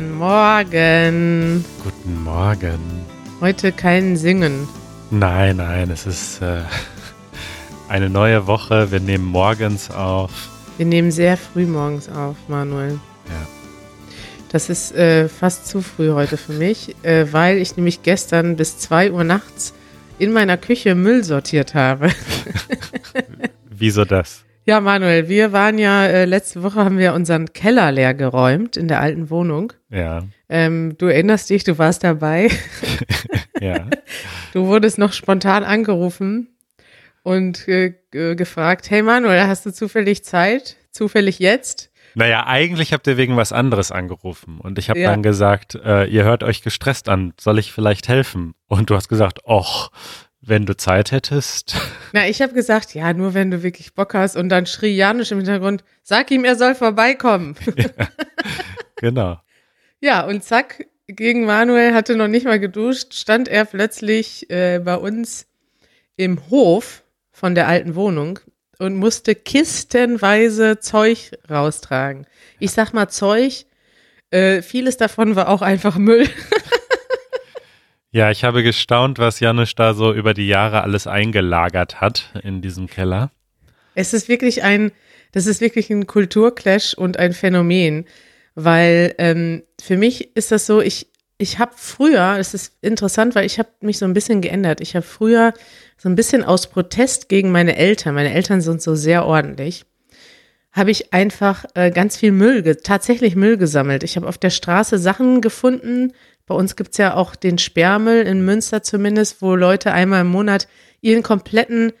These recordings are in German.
Guten Morgen. Guten Morgen. Heute kein Singen. Nein, nein, es ist äh, eine neue Woche. Wir nehmen morgens auf. Wir nehmen sehr früh morgens auf, Manuel. Ja. Das ist äh, fast zu früh heute für mich, äh, weil ich nämlich gestern bis 2 Uhr nachts in meiner Küche Müll sortiert habe. Wieso das? Ja, Manuel, wir waren ja, äh, letzte Woche haben wir unseren Keller leer geräumt in der alten Wohnung. Ja. Ähm, du erinnerst dich, du warst dabei. ja. Du wurdest noch spontan angerufen und äh, gefragt, hey Manuel, hast du zufällig Zeit? Zufällig jetzt? Naja, eigentlich habt ihr wegen was anderes angerufen. Und ich habe Ja. dann gesagt, äh, ihr hört euch gestresst an. Soll ich vielleicht helfen? Und du hast gesagt, och, wenn du Zeit hättest. Na, ich habe gesagt, ja, nur wenn du wirklich Bock hast. Und dann schrie Janusz im Hintergrund, sag ihm, er soll vorbeikommen. genau. ja, und zack, gegen Manuel hatte noch nicht mal geduscht, stand er plötzlich äh, bei uns im Hof von der alten Wohnung und musste kistenweise Zeug raustragen. Ich sag mal Zeug, äh, vieles davon war auch einfach Müll. Ja, ich habe gestaunt, was Janusz da so über die Jahre alles eingelagert hat in diesem Keller. Es ist wirklich ein, das ist wirklich ein Kulturclash und ein Phänomen, weil ähm, für mich ist das so, ich, ich habe früher, das ist interessant, weil ich habe mich so ein bisschen geändert. Ich habe früher so ein bisschen aus Protest gegen meine Eltern, meine Eltern sind so sehr ordentlich, habe ich einfach äh, ganz viel Müll, tatsächlich Müll gesammelt. Ich habe auf der Straße Sachen gefunden. Bei uns gibt's ja auch den Sperrmüll in Münster zumindest, wo Leute einmal im Monat ihren kompletten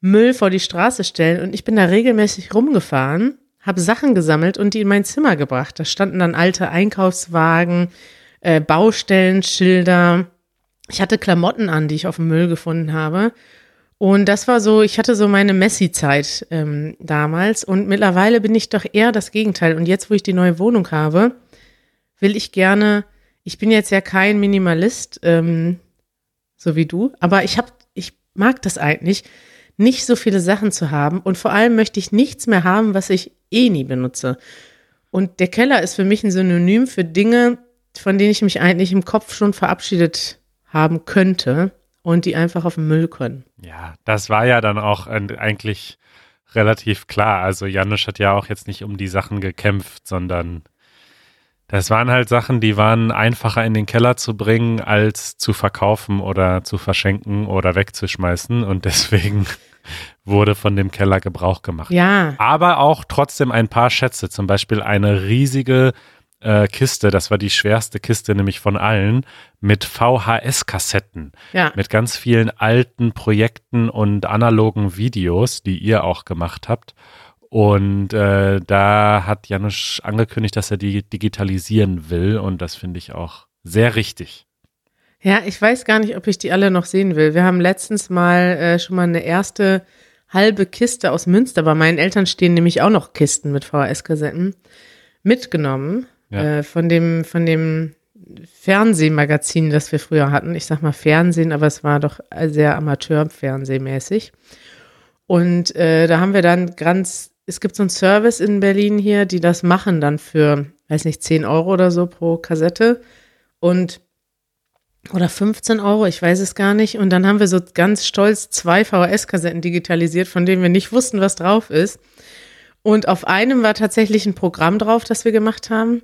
Müll vor die Straße stellen. Und ich bin da regelmäßig rumgefahren, habe Sachen gesammelt und die in mein Zimmer gebracht. Da standen dann alte Einkaufswagen, äh, Baustellenschilder. Ich hatte Klamotten an, die ich auf dem Müll gefunden habe. Und das war so, ich hatte so meine Messi-Zeit ähm, damals. Und mittlerweile bin ich doch eher das Gegenteil. Und jetzt, wo ich die neue Wohnung habe, will ich gerne, ich bin jetzt ja kein Minimalist, ähm, so wie du, aber ich habe, ich mag das eigentlich, nicht so viele Sachen zu haben. Und vor allem möchte ich nichts mehr haben, was ich eh nie benutze. Und der Keller ist für mich ein Synonym für Dinge, von denen ich mich eigentlich im Kopf schon verabschiedet haben könnte und die einfach auf den Müll können. Ja, das war ja dann auch eigentlich relativ klar. Also Janusz hat ja auch jetzt nicht um die Sachen gekämpft, sondern das waren halt Sachen, die waren einfacher in den Keller zu bringen, als zu verkaufen oder zu verschenken oder wegzuschmeißen. Und deswegen wurde von dem Keller Gebrauch gemacht. Ja, Aber auch trotzdem ein paar Schätze, zum Beispiel eine riesige äh, Kiste, das war die schwerste Kiste nämlich von allen, mit VHS-Kassetten ja. mit ganz vielen alten Projekten und analogen Videos, die ihr auch gemacht habt. Und äh, da hat Janusz angekündigt, dass er die digitalisieren will. Und das finde ich auch sehr richtig. Ja, ich weiß gar nicht, ob ich die alle noch sehen will. Wir haben letztens mal äh, schon mal eine erste halbe Kiste aus Münster, bei meinen Eltern stehen nämlich auch noch Kisten mit VHS-Kassetten, mitgenommen Ja. äh, von dem, von dem Fernsehmagazin, das wir früher hatten. Ich sag mal Fernsehen, aber es war doch sehr Amateurfernsehmäßig. Und äh, da haben wir dann ganz, es gibt so einen Service in Berlin hier, die das machen dann für, weiß nicht, 10 Euro oder so pro Kassette. Und oder 15 Euro, ich weiß es gar nicht. Und dann haben wir so ganz stolz zwei VHS-Kassetten digitalisiert, von denen wir nicht wussten, was drauf ist. Und auf einem war tatsächlich ein Programm drauf, das wir gemacht haben,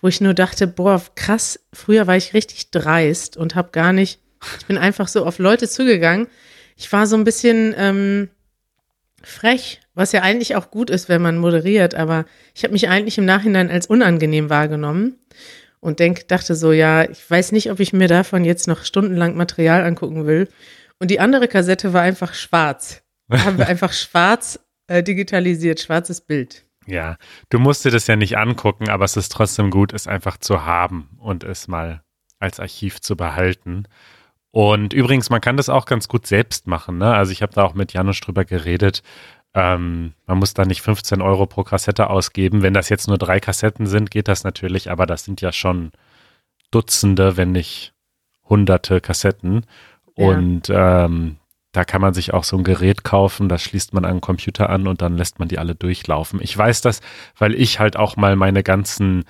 wo ich nur dachte, boah, krass, früher war ich richtig dreist und habe gar nicht, ich bin einfach so auf Leute zugegangen. Ich war so ein bisschen ähm, frech, was ja eigentlich auch gut ist, wenn man moderiert, aber ich habe mich eigentlich im Nachhinein als unangenehm wahrgenommen und denk, dachte so, ja, ich weiß nicht, ob ich mir davon jetzt noch stundenlang Material angucken will. Und die andere Kassette war einfach schwarz. Da haben wir einfach schwarz äh, digitalisiert, schwarzes Bild. Ja, du musst dir das ja nicht angucken, aber es ist trotzdem gut, es einfach zu haben und es mal als Archiv zu behalten. Und übrigens, man kann das auch ganz gut selbst machen. Ne? Also ich habe da auch mit Janusz drüber geredet. Ähm, man muss da nicht 15 Euro pro Kassette ausgeben. Wenn das jetzt nur drei Kassetten sind, geht das natürlich, aber das sind ja schon Dutzende, wenn nicht Hunderte Kassetten. Ja. Und ähm, da kann man sich auch so ein Gerät kaufen, das schließt man an den Computer an und dann lässt man die alle durchlaufen. Ich weiß das, weil ich halt auch mal meine ganzen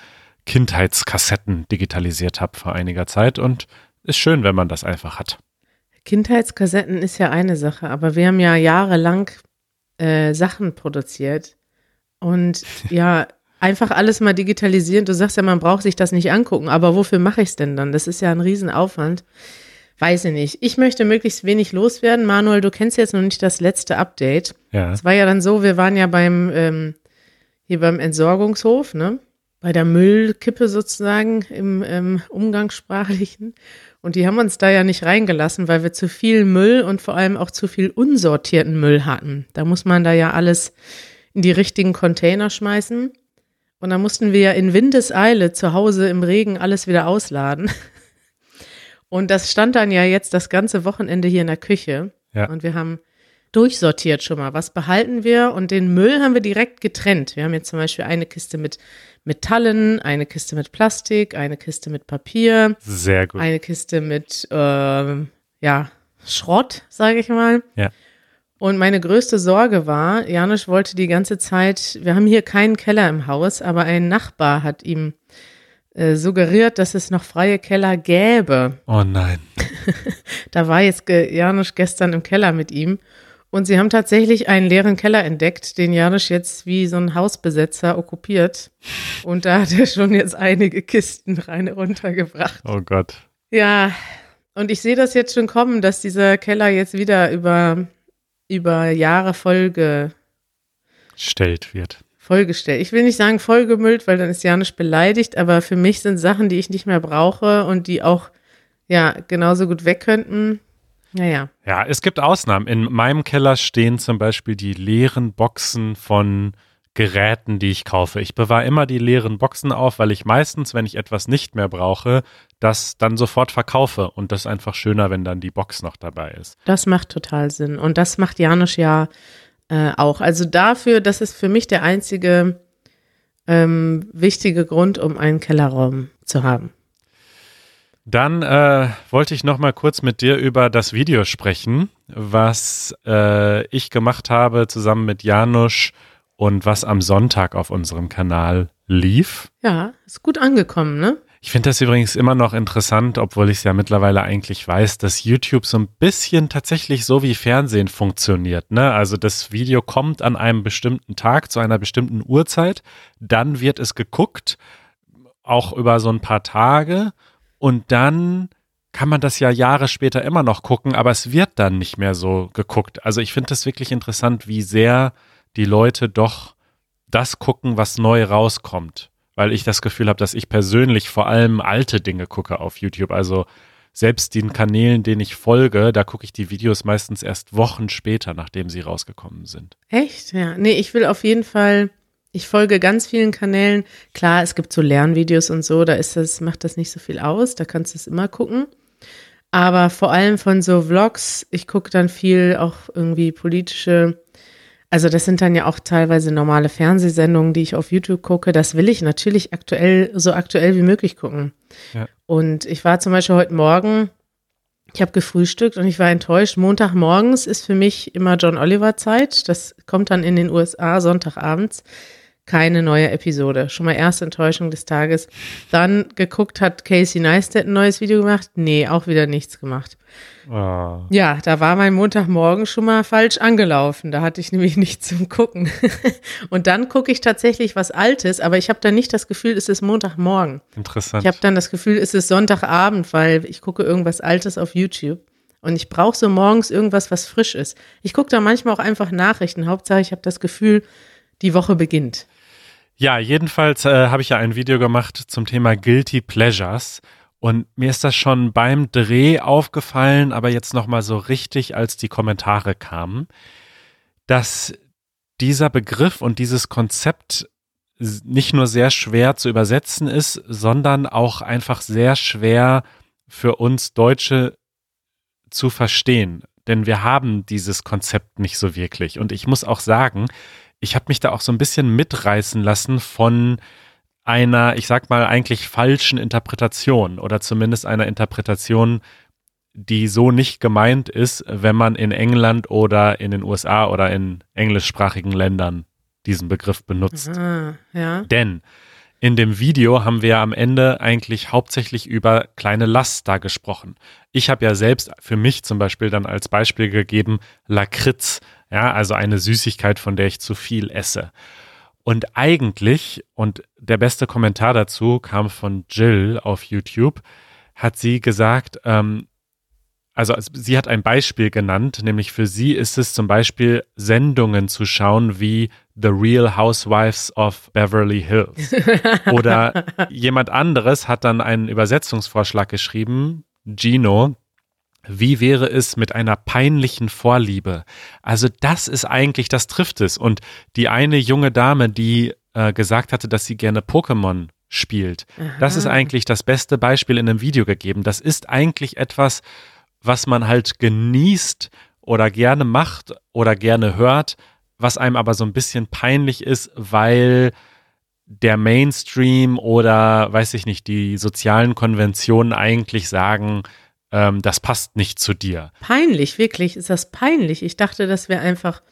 Kindheitskassetten digitalisiert habe vor einiger Zeit und ist schön, wenn man das einfach hat. Kindheitskassetten ist ja eine Sache, aber wir haben ja jahrelang äh, Sachen produziert und ja, einfach alles mal digitalisieren. Du sagst ja, man braucht sich das nicht angucken, aber wofür mache ich es denn dann? Das ist ja ein Riesenaufwand. Weiß ich nicht. Ich möchte möglichst wenig loswerden. Manuel, du kennst jetzt noch nicht das letzte Update. Ja. Es war ja dann so, wir waren ja beim, ähm, hier beim Entsorgungshof, ne? Bei der Müllkippe sozusagen im ähm, Umgangssprachlichen. Und die haben uns da ja nicht reingelassen, weil wir zu viel Müll und vor allem auch zu viel unsortierten Müll hatten. Da muss man da ja alles in die richtigen Container schmeißen. Und da mussten wir ja in Windeseile zu Hause im Regen alles wieder ausladen. Und das stand dann ja jetzt das ganze Wochenende hier in der Küche. Ja. Und wir haben durchsortiert schon mal. Was behalten wir? Und den Müll haben wir direkt getrennt. Wir haben jetzt zum Beispiel eine Kiste mit Metallen, eine Kiste mit Plastik, eine Kiste mit Papier, Sehr gut. eine Kiste mit, ähm, ja, Schrott, sage ich mal. Ja. Und meine größte Sorge war, Janusz wollte die ganze Zeit, wir haben hier keinen Keller im Haus, aber ein Nachbar hat ihm äh, suggeriert, dass es noch freie Keller gäbe. Oh nein. Da war jetzt ge Janusz gestern im Keller mit ihm und sie haben tatsächlich einen leeren Keller entdeckt, den Janusz jetzt wie so ein Hausbesetzer okkupiert. Und da hat er schon jetzt einige Kisten rein runtergebracht. Oh Gott. Ja, und ich sehe das jetzt schon kommen, dass dieser Keller jetzt wieder über, über Jahre Folge, Stellt wird. Vollgestellt. Ich will nicht sagen vollgemüllt, weil dann ist Janusz beleidigt, aber für mich sind Sachen, die ich nicht mehr brauche und die auch, ja, genauso gut weg könnten. Naja. Ja, es gibt Ausnahmen. In meinem Keller stehen zum Beispiel die leeren Boxen von Geräten, die ich kaufe. Ich bewahre immer die leeren Boxen auf, weil ich meistens, wenn ich etwas nicht mehr brauche, das dann sofort verkaufe. Und das ist einfach schöner, wenn dann die Box noch dabei ist. Das macht total Sinn. Und das macht Janusz ja äh, auch. Also dafür, das ist für mich der einzige ähm, wichtige Grund, um einen Kellerraum zu haben. Dann äh, wollte ich noch mal kurz mit dir über das Video sprechen, was äh, ich gemacht habe zusammen mit Janusz und was am Sonntag auf unserem Kanal lief. Ja, ist gut angekommen, ne? Ich finde das übrigens immer noch interessant, obwohl ich es ja mittlerweile eigentlich weiß, dass YouTube so ein bisschen tatsächlich so wie Fernsehen funktioniert. Ne? Also das Video kommt an einem bestimmten Tag zu einer bestimmten Uhrzeit, dann wird es geguckt, auch über so ein paar Tage und dann kann man das ja Jahre später immer noch gucken, aber es wird dann nicht mehr so geguckt. Also ich finde das wirklich interessant, wie sehr die Leute doch das gucken, was neu rauskommt. Weil ich das Gefühl habe, dass ich persönlich vor allem alte Dinge gucke auf YouTube. Also selbst den Kanälen, denen ich folge, da gucke ich die Videos meistens erst Wochen später, nachdem sie rausgekommen sind. Echt? Ja. Nee, ich will auf jeden Fall, ich folge ganz vielen Kanälen. Klar, es gibt so Lernvideos und so, da ist das, macht das nicht so viel aus, da kannst du es immer gucken. Aber vor allem von so Vlogs, ich gucke dann viel auch irgendwie politische, also das sind dann ja auch teilweise normale Fernsehsendungen, die ich auf YouTube gucke. Das will ich natürlich aktuell, so aktuell wie möglich gucken. Ja. Und ich war zum Beispiel heute Morgen, ich habe gefrühstückt und ich war enttäuscht. Montagmorgens ist für mich immer John Oliver Zeit. Das kommt dann in den USA Sonntagabends. Keine neue Episode. Schon mal erste Enttäuschung des Tages. Dann geguckt, hat Casey Neistat ein neues Video gemacht? Nee, auch wieder nichts gemacht. Oh. Ja, da war mein Montagmorgen schon mal falsch angelaufen. Da hatte ich nämlich nichts zum Gucken. Und dann gucke ich tatsächlich was Altes, aber ich habe dann nicht das Gefühl, es ist Montagmorgen. Interessant. Ich habe dann das Gefühl, es ist Sonntagabend, weil ich gucke irgendwas Altes auf YouTube. Und ich brauche so morgens irgendwas, was frisch ist. Ich gucke da manchmal auch einfach Nachrichten. Hauptsache, ich habe das Gefühl, die Woche beginnt. Ja, jedenfalls äh, habe ich ja ein Video gemacht zum Thema Guilty Pleasures. Und mir ist das schon beim Dreh aufgefallen, aber jetzt nochmal so richtig, als die Kommentare kamen, dass dieser Begriff und dieses Konzept nicht nur sehr schwer zu übersetzen ist, sondern auch einfach sehr schwer für uns Deutsche zu verstehen. Denn wir haben dieses Konzept nicht so wirklich. Und ich muss auch sagen, ich habe mich da auch so ein bisschen mitreißen lassen von einer, ich sag mal, eigentlich falschen Interpretation oder zumindest einer Interpretation, die so nicht gemeint ist, wenn man in England oder in den USA oder in englischsprachigen Ländern diesen Begriff benutzt. Ah, ja. Denn in dem Video haben wir am Ende eigentlich hauptsächlich über kleine Laster gesprochen. Ich habe ja selbst für mich zum Beispiel dann als Beispiel gegeben Lakritz, ja, also eine Süßigkeit, von der ich zu viel esse. Und eigentlich, und der beste Kommentar dazu kam von Jill auf YouTube, hat sie gesagt, ähm, also sie hat ein Beispiel genannt, nämlich für sie ist es zum Beispiel Sendungen zu schauen wie The Real Housewives of Beverly Hills. Oder jemand anderes hat dann einen Übersetzungsvorschlag geschrieben, Gino, wie wäre es mit einer peinlichen Vorliebe? Also das ist eigentlich, das trifft es. Und die eine junge Dame, die äh, gesagt hatte, dass sie gerne Pokémon spielt, Aha. das ist eigentlich das beste Beispiel in einem Video gegeben. Das ist eigentlich etwas, was man halt genießt oder gerne macht oder gerne hört, was einem aber so ein bisschen peinlich ist, weil der Mainstream oder weiß ich nicht, die sozialen Konventionen eigentlich sagen, ähm, das passt nicht zu dir. Peinlich, wirklich, ist das peinlich? Ich dachte, das wäre einfach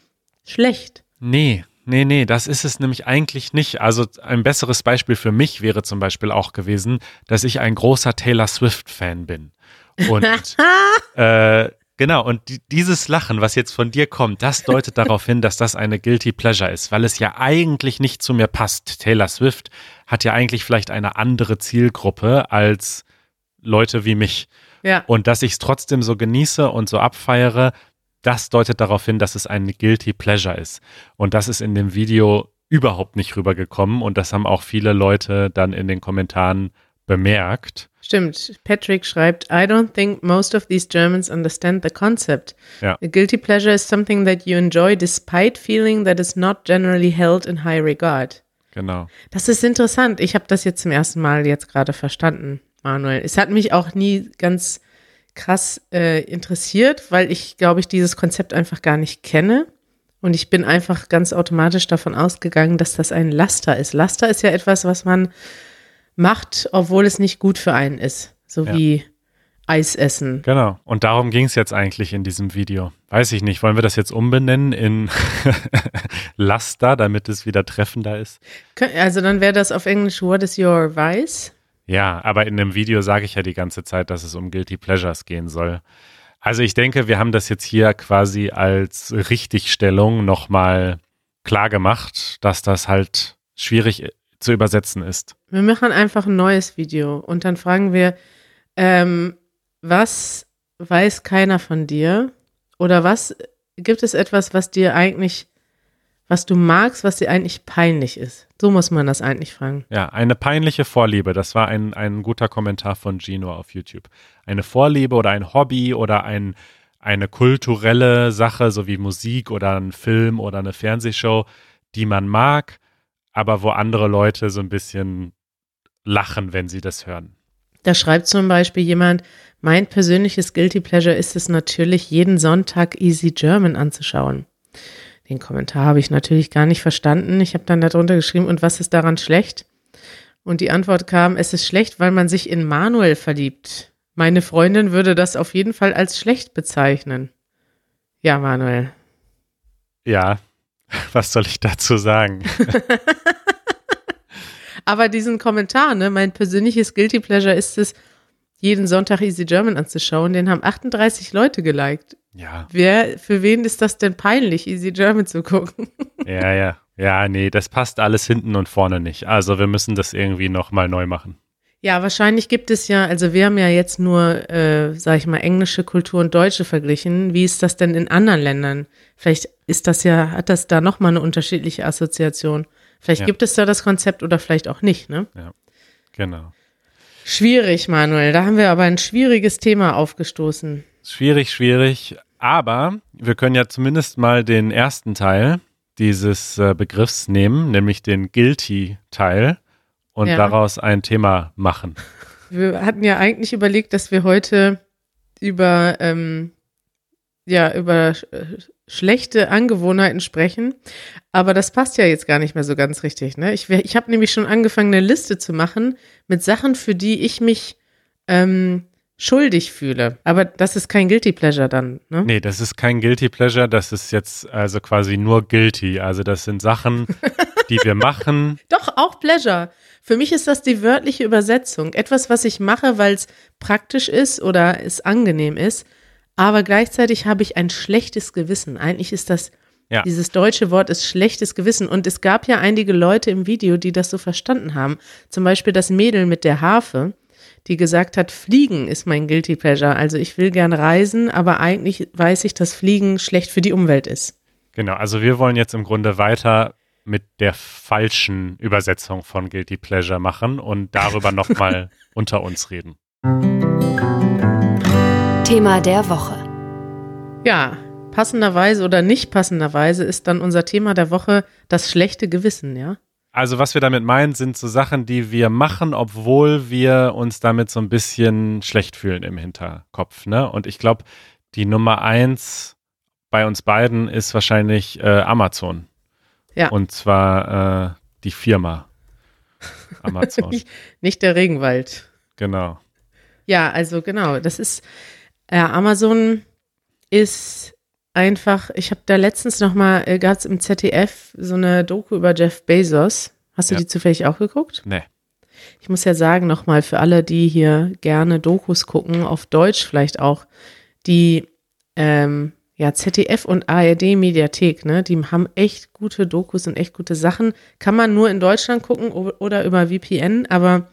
schlecht. Nee, nee, nee, das ist es nämlich eigentlich nicht. Also ein besseres Beispiel für mich wäre zum Beispiel auch gewesen, dass ich ein großer Taylor Swift-Fan bin. Und äh, genau, und dieses Lachen, was jetzt von dir kommt, das deutet darauf hin, dass das eine Guilty Pleasure ist, weil es ja eigentlich nicht zu mir passt. Taylor Swift hat ja eigentlich vielleicht eine andere Zielgruppe als Leute wie mich. Ja. Und dass ich es trotzdem so genieße und so abfeiere, das deutet darauf hin, dass es ein Guilty Pleasure ist. Und das ist in dem Video überhaupt nicht rübergekommen und das haben auch viele Leute dann in den Kommentaren bemerkt. Stimmt. Patrick schreibt, I don't think most of these Germans understand the concept. Ja. A guilty pleasure is something that you enjoy despite feeling that is not generally held in high regard. Genau. Das ist interessant. Ich habe das jetzt zum ersten Mal jetzt gerade verstanden, Manuel. Es hat mich auch nie ganz krass äh, interessiert, weil ich, glaube ich, dieses Konzept einfach gar nicht kenne. Und ich bin einfach ganz automatisch davon ausgegangen, dass das ein Laster ist. Laster ist ja etwas, was man macht, obwohl es nicht gut für einen ist. So ja. wie Eis essen. Genau. Und darum ging es jetzt eigentlich in diesem Video. Weiß ich nicht. Wollen wir das jetzt umbenennen in Laster, damit es wieder treffender ist? Also dann wäre das auf Englisch What is your vice? Ja, aber in dem Video sage ich ja die ganze Zeit, dass es um Guilty Pleasures gehen soll. Also ich denke, wir haben das jetzt hier quasi als Richtigstellung nochmal klar gemacht, dass das halt schwierig zu übersetzen ist. Wir machen einfach ein neues Video und dann fragen wir, ähm, was weiß keiner von dir? Oder was gibt es etwas, was dir eigentlich, was du magst, was dir eigentlich peinlich ist? So muss man das eigentlich fragen. Ja, eine peinliche Vorliebe. Das war ein, ein guter Kommentar von Gino auf YouTube. Eine Vorliebe oder ein Hobby oder ein, eine kulturelle Sache, so wie Musik oder ein Film oder eine Fernsehshow, die man mag, aber wo andere Leute so ein bisschen lachen, wenn sie das hören. Da schreibt zum Beispiel jemand, mein persönliches Guilty Pleasure ist es natürlich, jeden Sonntag Easy German anzuschauen. Den Kommentar habe ich natürlich gar nicht verstanden. Ich habe dann darunter geschrieben, und was ist daran schlecht? Und die Antwort kam, es ist schlecht, weil man sich in Manuel verliebt. Meine Freundin würde das auf jeden Fall als schlecht bezeichnen. Ja, Manuel. Ja, Was soll ich dazu sagen? Aber diesen Kommentar, ne, mein persönliches Guilty Pleasure ist es, jeden Sonntag Easy German anzuschauen, den haben 38 Leute geliked. Ja. Wer, für wen ist das denn peinlich, Easy German zu gucken? Ja, ja. Ja, nee, das passt alles hinten und vorne nicht. Also wir müssen das irgendwie nochmal neu machen. Ja, wahrscheinlich gibt es ja, also wir haben ja jetzt nur, äh, sag ich mal, englische Kultur und deutsche verglichen. Wie ist das denn in anderen Ländern? Vielleicht ist das ja, hat das da nochmal eine unterschiedliche Assoziation. Vielleicht ja. gibt es da das Konzept oder vielleicht auch nicht, ne? Ja, genau. Schwierig, Manuel. Da haben wir aber ein schwieriges Thema aufgestoßen. Schwierig, schwierig. Aber wir können ja zumindest mal den ersten Teil dieses äh, Begriffs nehmen, nämlich den Guilty-Teil und ja. daraus ein Thema machen. Wir hatten ja eigentlich überlegt, dass wir heute über, ähm, ja, über sch schlechte Angewohnheiten sprechen, aber das passt ja jetzt gar nicht mehr so ganz richtig. Ne? Ich, ich habe nämlich schon angefangen, eine Liste zu machen mit Sachen, für die ich mich ähm, schuldig fühle. Aber das ist kein Guilty Pleasure dann, ne? Nee, das ist kein Guilty Pleasure, das ist jetzt also quasi nur Guilty. Also das sind Sachen, die wir machen. Doch, auch Pleasure. Für mich ist das die wörtliche Übersetzung. Etwas, was ich mache, weil es praktisch ist oder es angenehm ist. Aber gleichzeitig habe ich ein schlechtes Gewissen. Eigentlich ist das, ja. dieses deutsche Wort ist schlechtes Gewissen. Und es gab ja einige Leute im Video, die das so verstanden haben. Zum Beispiel das Mädel mit der Harfe, die gesagt hat, Fliegen ist mein Guilty Pleasure. Also ich will gern reisen, aber eigentlich weiß ich, dass Fliegen schlecht für die Umwelt ist. Genau, also wir wollen jetzt im Grunde weiter mit der falschen Übersetzung von Guilty Pleasure machen und darüber nochmal unter uns reden. Thema der Woche. Ja, passenderweise oder nicht passenderweise ist dann unser Thema der Woche das schlechte Gewissen, ja? Also was wir damit meinen, sind so Sachen, die wir machen, obwohl wir uns damit so ein bisschen schlecht fühlen im Hinterkopf. Ne? Und ich glaube, die Nummer eins bei uns beiden ist wahrscheinlich äh, Amazon. Ja. Und zwar äh, die Firma Amazon. nicht, nicht, der Regenwald. Genau. Ja, also genau. Das ist äh, Amazon ist einfach. Ich habe da letztens noch mal äh, gab es im ZDF so eine Doku über Jeff Bezos. Hast du ja. die zufällig auch geguckt? Nee. Ich muss ja sagen noch mal für alle, die hier gerne Dokus gucken, auf Deutsch vielleicht auch, die ähm, ja, ZDF und ARD Mediathek, ne, die haben echt gute Dokus und echt gute Sachen. Kann man nur in Deutschland gucken oder über VPN, aber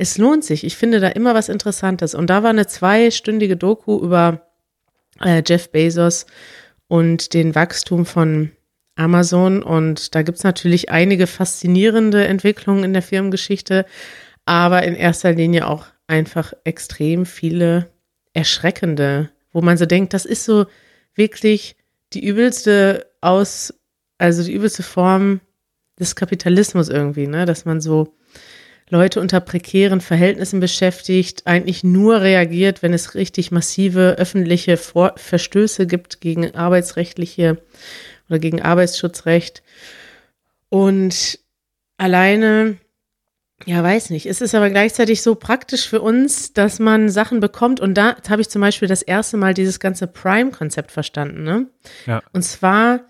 es lohnt sich. Ich finde da immer was Interessantes. Und da war eine zweistündige Doku über äh, Jeff Bezos und den Wachstum von Amazon. Und da gibt's natürlich einige faszinierende Entwicklungen in der Firmengeschichte, aber in erster Linie auch einfach extrem viele erschreckende, wo man so denkt, das ist so, wirklich die übelste aus, also die übelste Form des Kapitalismus irgendwie, ne? Dass man so Leute unter prekären Verhältnissen beschäftigt, eigentlich nur reagiert, wenn es richtig massive öffentliche Vor Verstöße gibt gegen arbeitsrechtliche oder gegen Arbeitsschutzrecht. Und alleine ja, weiß nicht. Es ist aber gleichzeitig so praktisch für uns, dass man Sachen bekommt. Und da habe ich zum Beispiel das erste Mal dieses ganze Prime-Konzept verstanden. Ne? Ja. Und zwar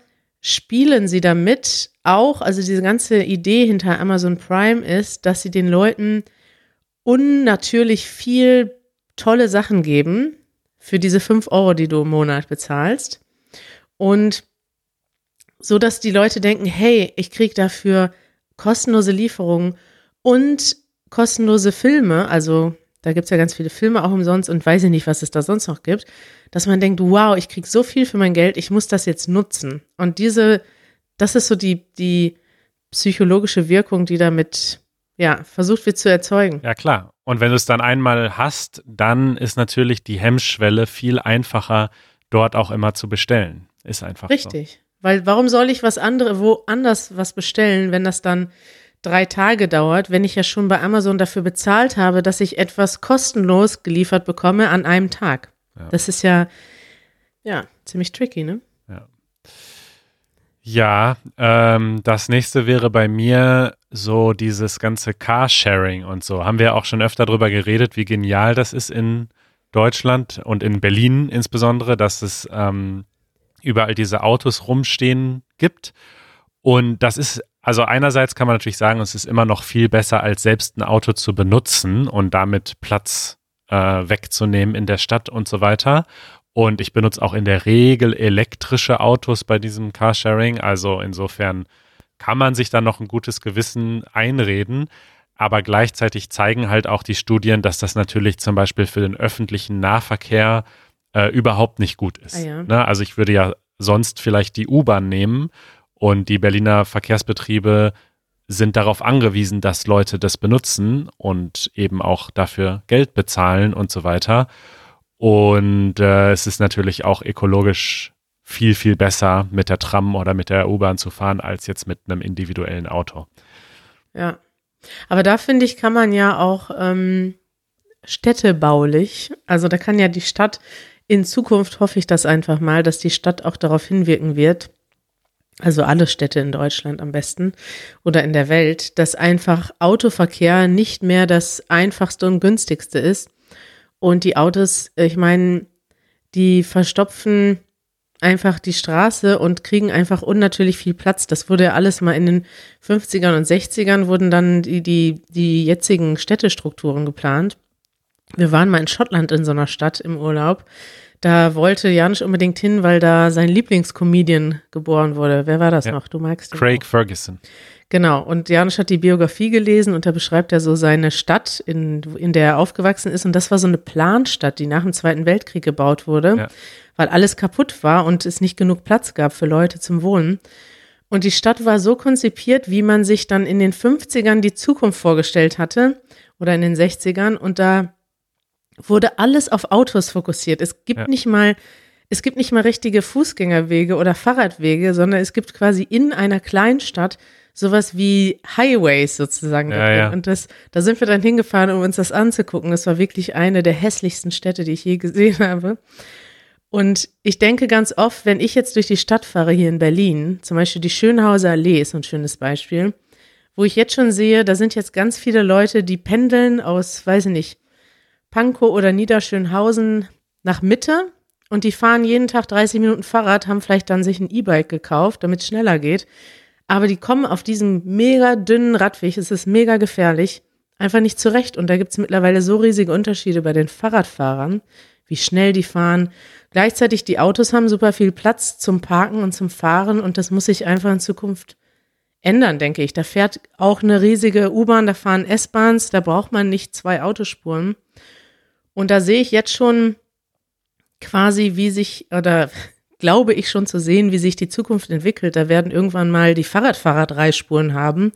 spielen sie damit auch, also diese ganze Idee hinter Amazon Prime ist, dass sie den Leuten unnatürlich viel tolle Sachen geben für diese fünf Euro, die du im Monat bezahlst. Und so, dass die Leute denken, hey, ich kriege dafür kostenlose Lieferungen und kostenlose Filme, also da gibt es ja ganz viele Filme auch umsonst und weiß ich nicht, was es da sonst noch gibt, dass man denkt, wow, ich krieg so viel für mein Geld, ich muss das jetzt nutzen. Und diese, das ist so die, die psychologische Wirkung, die damit ja, versucht wird zu erzeugen. Ja, klar. Und wenn du es dann einmal hast, dann ist natürlich die Hemmschwelle viel einfacher, dort auch immer zu bestellen. Ist einfach Richtig. So. Weil warum soll ich was andere, woanders was bestellen, wenn das dann drei Tage dauert, wenn ich ja schon bei Amazon dafür bezahlt habe, dass ich etwas kostenlos geliefert bekomme an einem Tag. Ja. Das ist ja, ja, ziemlich tricky, ne? Ja. Ja, ähm, das nächste wäre bei mir so dieses ganze Carsharing und so. Haben wir auch schon öfter darüber geredet, wie genial das ist in Deutschland und in Berlin insbesondere, dass es ähm, überall diese Autos rumstehen gibt. Und das ist also einerseits kann man natürlich sagen, es ist immer noch viel besser, als selbst ein Auto zu benutzen und damit Platz äh, wegzunehmen in der Stadt und so weiter. Und ich benutze auch in der Regel elektrische Autos bei diesem Carsharing. Also insofern kann man sich da noch ein gutes Gewissen einreden. Aber gleichzeitig zeigen halt auch die Studien, dass das natürlich zum Beispiel für den öffentlichen Nahverkehr äh, überhaupt nicht gut ist. Ah ja. ne? Also ich würde ja sonst vielleicht die U-Bahn nehmen und die Berliner Verkehrsbetriebe sind darauf angewiesen, dass Leute das benutzen und eben auch dafür Geld bezahlen und so weiter. Und äh, es ist natürlich auch ökologisch viel, viel besser, mit der Tram oder mit der U-Bahn zu fahren, als jetzt mit einem individuellen Auto. Ja. Aber da finde ich, kann man ja auch ähm, städtebaulich, also da kann ja die Stadt in Zukunft, hoffe ich das einfach mal, dass die Stadt auch darauf hinwirken wird, also alle Städte in Deutschland am besten oder in der Welt, dass einfach Autoverkehr nicht mehr das einfachste und günstigste ist. Und die Autos, ich meine, die verstopfen einfach die Straße und kriegen einfach unnatürlich viel Platz. Das wurde ja alles mal in den 50ern und 60ern wurden dann die, die, die jetzigen Städtestrukturen geplant. Wir waren mal in Schottland in so einer Stadt im Urlaub. Da wollte Janusz unbedingt hin, weil da sein Lieblingscomedian geboren wurde. Wer war das ja. noch? Du magst Craig auch. Ferguson. Genau. Und Janusz hat die Biografie gelesen und da beschreibt er so seine Stadt, in, in der er aufgewachsen ist. Und das war so eine Planstadt, die nach dem Zweiten Weltkrieg gebaut wurde. Ja weil alles kaputt war und es nicht genug Platz gab für Leute zum Wohnen. Und die Stadt war so konzipiert, wie man sich dann in den 50ern die Zukunft vorgestellt hatte oder in den 60ern. Und da wurde alles auf Autos fokussiert. Es gibt ja. nicht mal, es gibt nicht mal richtige Fußgängerwege oder Fahrradwege, sondern es gibt quasi in einer Kleinstadt sowas wie Highways sozusagen. Ja, ja. Und das, da sind wir dann hingefahren, um uns das anzugucken. Das war wirklich eine der hässlichsten Städte, die ich je gesehen habe. Und ich denke ganz oft, wenn ich jetzt durch die Stadt fahre hier in Berlin, zum Beispiel die Schönhauser Allee ist ein schönes Beispiel, wo ich jetzt schon sehe, da sind jetzt ganz viele Leute, die pendeln aus, weiß ich nicht, Pankow oder Niederschönhausen nach Mitte und die fahren jeden Tag 30 Minuten Fahrrad, haben vielleicht dann sich ein E-Bike gekauft, damit es schneller geht. Aber die kommen auf diesem mega dünnen Radweg, es ist mega gefährlich, einfach nicht zurecht. Und da gibt es mittlerweile so riesige Unterschiede bei den Fahrradfahrern, wie schnell die fahren, Gleichzeitig die Autos haben super viel Platz zum Parken und zum Fahren und das muss sich einfach in Zukunft ändern, denke ich. Da fährt auch eine riesige U-Bahn, da fahren S-Bahns, da braucht man nicht zwei Autospuren. Und da sehe ich jetzt schon quasi, wie sich, oder glaube ich schon zu sehen, wie sich die Zukunft entwickelt. Da werden irgendwann mal die Fahrradfahrer drei Spuren haben,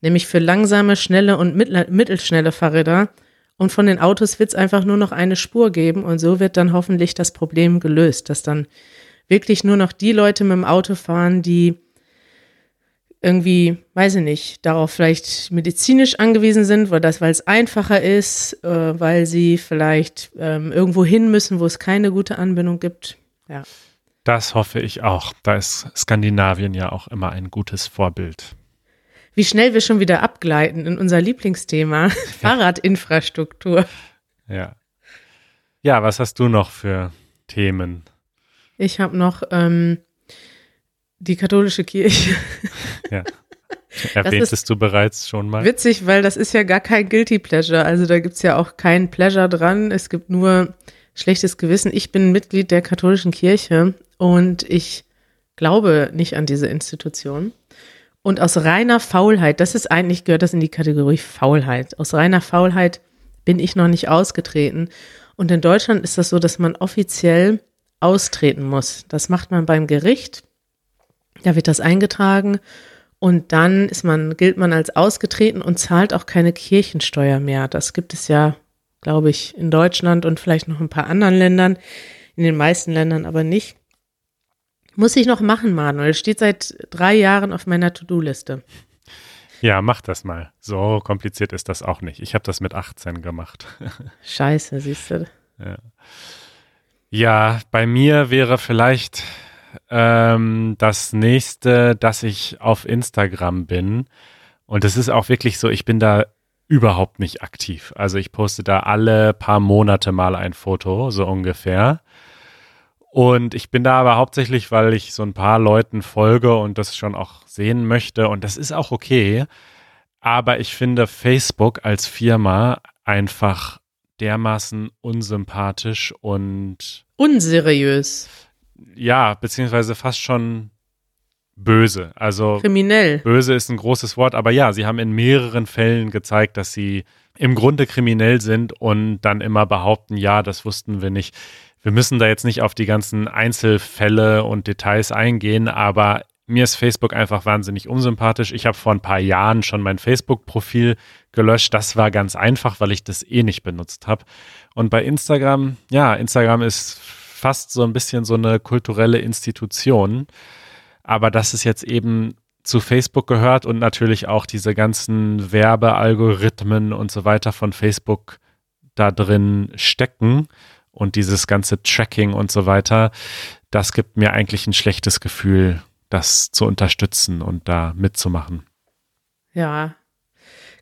nämlich für langsame, schnelle und mittelschnelle Fahrräder und von den Autos wird es einfach nur noch eine Spur geben und so wird dann hoffentlich das Problem gelöst, dass dann wirklich nur noch die Leute mit dem Auto fahren, die irgendwie, weiß ich nicht, darauf vielleicht medizinisch angewiesen sind, weil das, weil es einfacher ist, äh, weil sie vielleicht ähm, irgendwo hin müssen, wo es keine gute Anbindung gibt. Ja. Das hoffe ich auch. Da ist Skandinavien ja auch immer ein gutes Vorbild wie schnell wir schon wieder abgleiten in unser Lieblingsthema, Fahrradinfrastruktur. Ja. Ja, was hast du noch für Themen? Ich habe noch ähm, die katholische Kirche. Ja. Erwähntest du bereits schon mal? Witzig, weil das ist ja gar kein Guilty Pleasure. Also da gibt es ja auch kein Pleasure dran. Es gibt nur schlechtes Gewissen. Ich bin Mitglied der katholischen Kirche und ich glaube nicht an diese Institution. Und aus reiner Faulheit, das ist eigentlich, gehört das in die Kategorie Faulheit. Aus reiner Faulheit bin ich noch nicht ausgetreten. Und in Deutschland ist das so, dass man offiziell austreten muss. Das macht man beim Gericht. Da wird das eingetragen. Und dann ist man, gilt man als ausgetreten und zahlt auch keine Kirchensteuer mehr. Das gibt es ja, glaube ich, in Deutschland und vielleicht noch ein paar anderen Ländern, in den meisten Ländern aber nicht. Muss ich noch machen, Manuel. Steht seit drei Jahren auf meiner To-Do-Liste. Ja, mach das mal. So kompliziert ist das auch nicht. Ich habe das mit 18 gemacht. Scheiße, siehst du. Ja. ja, bei mir wäre vielleicht ähm, das nächste, dass ich auf Instagram bin. Und es ist auch wirklich so, ich bin da überhaupt nicht aktiv. Also ich poste da alle paar Monate mal ein Foto, so ungefähr. Und ich bin da aber hauptsächlich, weil ich so ein paar Leuten folge und das schon auch sehen möchte. Und das ist auch okay. Aber ich finde Facebook als Firma einfach dermaßen unsympathisch und unseriös. Ja, beziehungsweise fast schon böse. Also kriminell. Böse ist ein großes Wort, aber ja, sie haben in mehreren Fällen gezeigt, dass sie im Grunde kriminell sind und dann immer behaupten, ja, das wussten wir nicht wir müssen da jetzt nicht auf die ganzen Einzelfälle und Details eingehen, aber mir ist Facebook einfach wahnsinnig unsympathisch. Ich habe vor ein paar Jahren schon mein Facebook-Profil gelöscht. Das war ganz einfach, weil ich das eh nicht benutzt habe. Und bei Instagram, ja, Instagram ist fast so ein bisschen so eine kulturelle Institution. Aber dass es jetzt eben zu Facebook gehört und natürlich auch diese ganzen Werbealgorithmen und so weiter von Facebook da drin stecken und dieses ganze Tracking und so weiter, das gibt mir eigentlich ein schlechtes Gefühl, das zu unterstützen und da mitzumachen. Ja,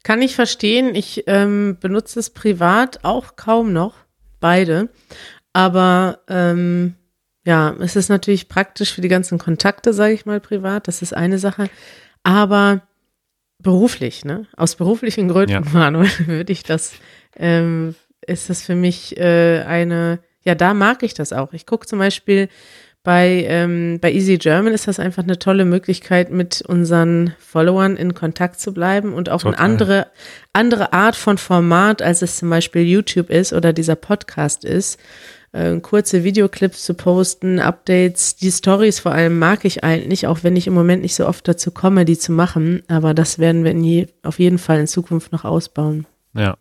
kann ich verstehen. Ich ähm, benutze es privat auch kaum noch, beide. Aber ähm, ja, es ist natürlich praktisch für die ganzen Kontakte, sage ich mal, privat. Das ist eine Sache. Aber beruflich, ne? Aus beruflichen Gründen, ja. Manuel, würde ich das, ähm, ist das für mich äh, eine, ja, da mag ich das auch. Ich gucke zum Beispiel bei, ähm, bei Easy German ist das einfach eine tolle Möglichkeit, mit unseren Followern in Kontakt zu bleiben und auch Total. eine andere, andere Art von Format, als es zum Beispiel YouTube ist oder dieser Podcast ist. Äh, kurze Videoclips zu posten, Updates, die Stories vor allem mag ich eigentlich, auch wenn ich im Moment nicht so oft dazu komme, die zu machen. Aber das werden wir je, auf jeden Fall in Zukunft noch ausbauen. Ja.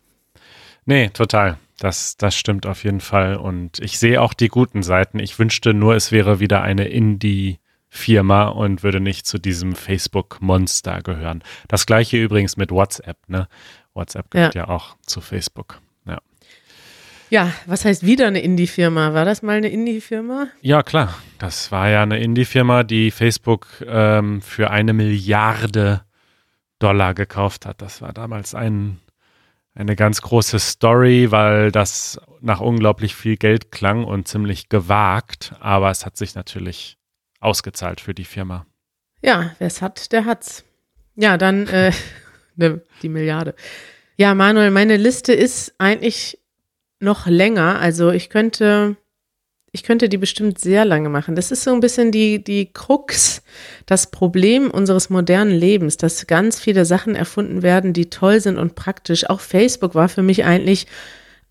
Nee, total. Das, das stimmt auf jeden Fall. Und ich sehe auch die guten Seiten. Ich wünschte nur, es wäre wieder eine Indie-Firma und würde nicht zu diesem Facebook-Monster gehören. Das gleiche übrigens mit WhatsApp, ne? WhatsApp gehört ja, ja auch zu Facebook. Ja. Was heißt wieder eine Indie-Firma? War das mal eine Indie-Firma? Ja, klar. Das war ja eine Indie-Firma, die Facebook ähm, für eine Milliarde Dollar gekauft hat. Das war damals ein eine ganz große Story, weil das nach unglaublich viel Geld klang und ziemlich gewagt, aber es hat sich natürlich ausgezahlt für die Firma. Ja, wer es hat, der hat's. Ja, dann äh, ne, die Milliarde. Ja, Manuel, meine Liste ist eigentlich noch länger. Also ich könnte ich könnte die bestimmt sehr lange machen. Das ist so ein bisschen die, die Krux, das Problem unseres modernen Lebens, dass ganz viele Sachen erfunden werden, die toll sind und praktisch. Auch Facebook war für mich eigentlich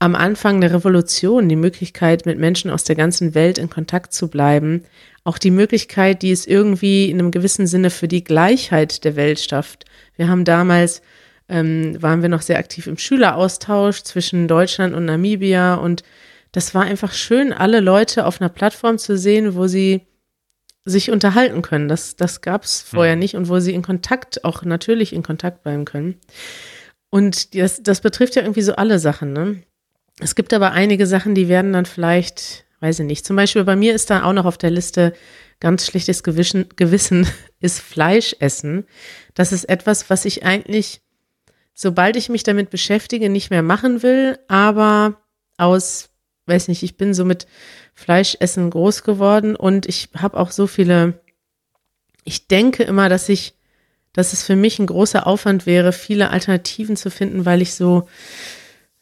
am Anfang eine Revolution, die Möglichkeit, mit Menschen aus der ganzen Welt in Kontakt zu bleiben. Auch die Möglichkeit, die es irgendwie in einem gewissen Sinne für die Gleichheit der Welt schafft. Wir haben damals, ähm, waren wir noch sehr aktiv im Schüleraustausch zwischen Deutschland und Namibia und das war einfach schön, alle Leute auf einer Plattform zu sehen, wo sie sich unterhalten können. Das, das gab es vorher mhm. nicht und wo sie in Kontakt, auch natürlich in Kontakt bleiben können. Und das, das betrifft ja irgendwie so alle Sachen. Ne? Es gibt aber einige Sachen, die werden dann vielleicht, weiß ich nicht, zum Beispiel bei mir ist da auch noch auf der Liste ganz schlechtes Gewissen, Gewissen ist Fleischessen. Das ist etwas, was ich eigentlich, sobald ich mich damit beschäftige, nicht mehr machen will, aber aus weiß nicht, ich bin so mit Fleischessen groß geworden und ich habe auch so viele, ich denke immer, dass ich, dass es für mich ein großer Aufwand wäre, viele Alternativen zu finden, weil ich so,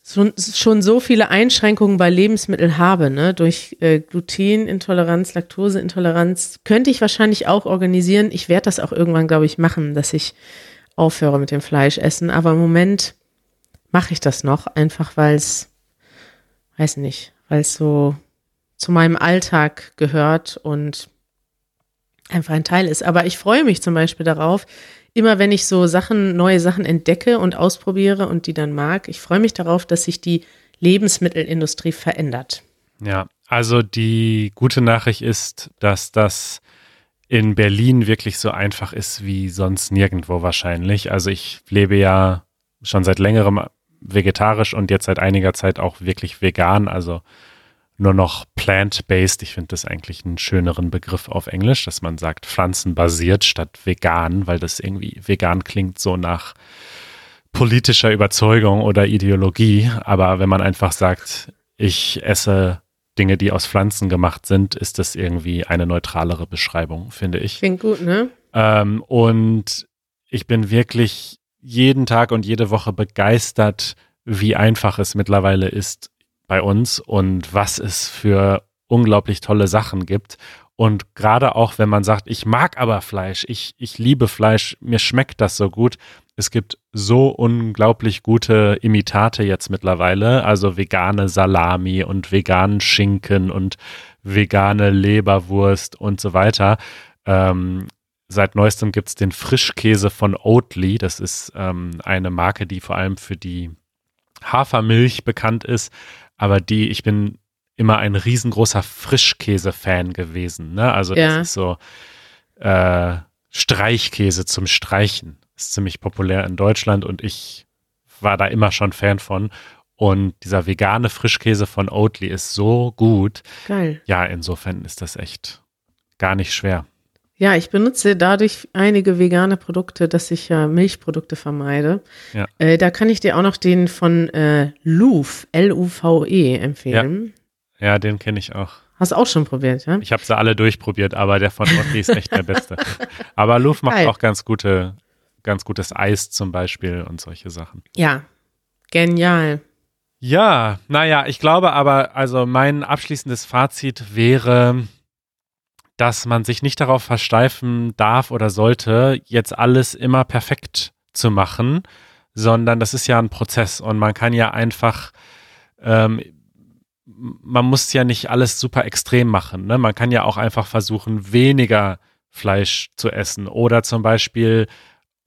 so schon so viele Einschränkungen bei Lebensmitteln habe, ne? Durch äh, Glutenintoleranz, Laktoseintoleranz könnte ich wahrscheinlich auch organisieren. Ich werde das auch irgendwann, glaube ich, machen, dass ich aufhöre mit dem Fleischessen. Aber im Moment mache ich das noch, einfach weil es, weiß nicht, weil es so zu meinem Alltag gehört und einfach ein Teil ist. Aber ich freue mich zum Beispiel darauf, immer wenn ich so Sachen, neue Sachen entdecke und ausprobiere und die dann mag, ich freue mich darauf, dass sich die Lebensmittelindustrie verändert. Ja, also die gute Nachricht ist, dass das in Berlin wirklich so einfach ist wie sonst nirgendwo wahrscheinlich. Also ich lebe ja schon seit längerem vegetarisch und jetzt seit einiger Zeit auch wirklich vegan, also nur noch plant-based. Ich finde das eigentlich einen schöneren Begriff auf Englisch, dass man sagt pflanzenbasiert statt vegan, weil das irgendwie vegan klingt so nach politischer Überzeugung oder Ideologie. Aber wenn man einfach sagt, ich esse Dinge, die aus Pflanzen gemacht sind, ist das irgendwie eine neutralere Beschreibung, finde ich. Klingt gut, ne? Ähm, und ich bin wirklich jeden Tag und jede Woche begeistert, wie einfach es mittlerweile ist bei uns und was es für unglaublich tolle Sachen gibt. Und gerade auch, wenn man sagt, ich mag aber Fleisch, ich, ich liebe Fleisch, mir schmeckt das so gut. Es gibt so unglaublich gute Imitate jetzt mittlerweile, also vegane Salami und veganen Schinken und vegane Leberwurst und so weiter. Ähm, Seit neuestem gibt es den Frischkäse von Oatly. Das ist ähm, eine Marke, die vor allem für die Hafermilch bekannt ist, aber die, ich bin immer ein riesengroßer Frischkäse-Fan gewesen. Ne? Also das ja. ist so äh, Streichkäse zum Streichen. Ist ziemlich populär in Deutschland und ich war da immer schon Fan von. Und dieser vegane Frischkäse von Oatly ist so gut. Geil. Ja, insofern ist das echt gar nicht schwer. Ja, ich benutze dadurch einige vegane Produkte, dass ich ja Milchprodukte vermeide. Ja. Äh, da kann ich dir auch noch den von äh, Luv, L-U-V-E, empfehlen. Ja, den kenne ich auch. Hast du auch schon probiert, ja? Ich habe sie alle durchprobiert, aber der von Rocky ist echt der beste. aber Louvre macht Geil. auch ganz gute, ganz gutes Eis zum Beispiel und solche Sachen. Ja, genial. Ja, naja, ich glaube aber, also mein abschließendes Fazit wäre, dass man sich nicht darauf versteifen darf oder sollte, jetzt alles immer perfekt zu machen, sondern das ist ja ein Prozess und man kann ja einfach, ähm, man muss ja nicht alles super extrem machen. Ne? Man kann ja auch einfach versuchen, weniger Fleisch zu essen oder zum Beispiel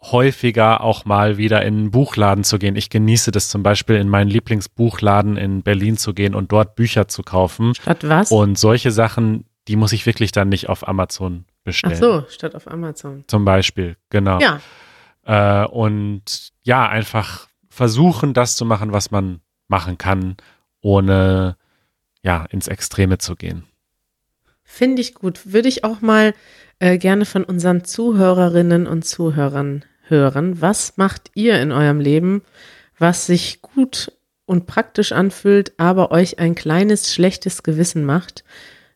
häufiger auch mal wieder in einen Buchladen zu gehen. Ich genieße das zum Beispiel in meinen Lieblingsbuchladen in Berlin zu gehen und dort Bücher zu kaufen. Statt was? Und solche Sachen, die muss ich wirklich dann nicht auf Amazon Ach bestellen. so, statt auf Amazon. Zum Beispiel, genau. Ja, Äh, und ja, einfach versuchen, das zu machen, was man machen kann, ohne ja, ins Extreme zu gehen. finde ich gut. Würde ich auch mal äh, gerne von unseren Zuhörerinnen und Zuhörern hören. Was macht ihr in eurem Leben, was sich gut und praktisch anfühlt, aber euch ein kleines schlechtes Gewissen macht?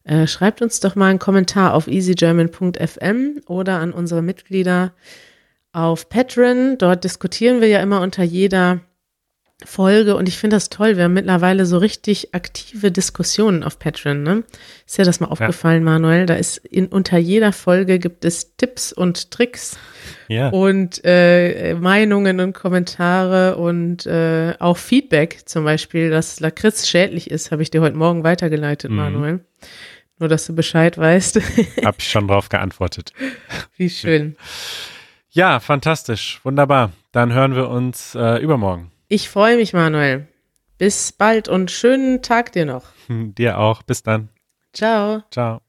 Äh, schreibt uns doch mal einen Kommentar auf easygerman.fm oder an unsere Mitglieder auf Patreon. Dort diskutieren wir ja immer unter jeder Folge und ich finde das toll. Wir haben mittlerweile so richtig aktive Diskussionen auf Patreon. Ne? Ist dir das mal aufgefallen, Manuel? Da ist in, unter jeder Folge gibt es Tipps und Tricks Ja. und äh, Meinungen und Kommentare und äh, auch Feedback. Zum Beispiel, dass Lakritz schädlich ist, habe ich dir heute Morgen weitergeleitet, Mhm. Manuel. Nur, dass du Bescheid weißt. Hab ich schon drauf geantwortet. Wie schön. Ja, fantastisch. Wunderbar. Dann hören wir uns äh, übermorgen. Ich freue mich, Manuel. Bis bald und schönen Tag dir noch. Dir auch. Bis dann. Ciao. Ciao.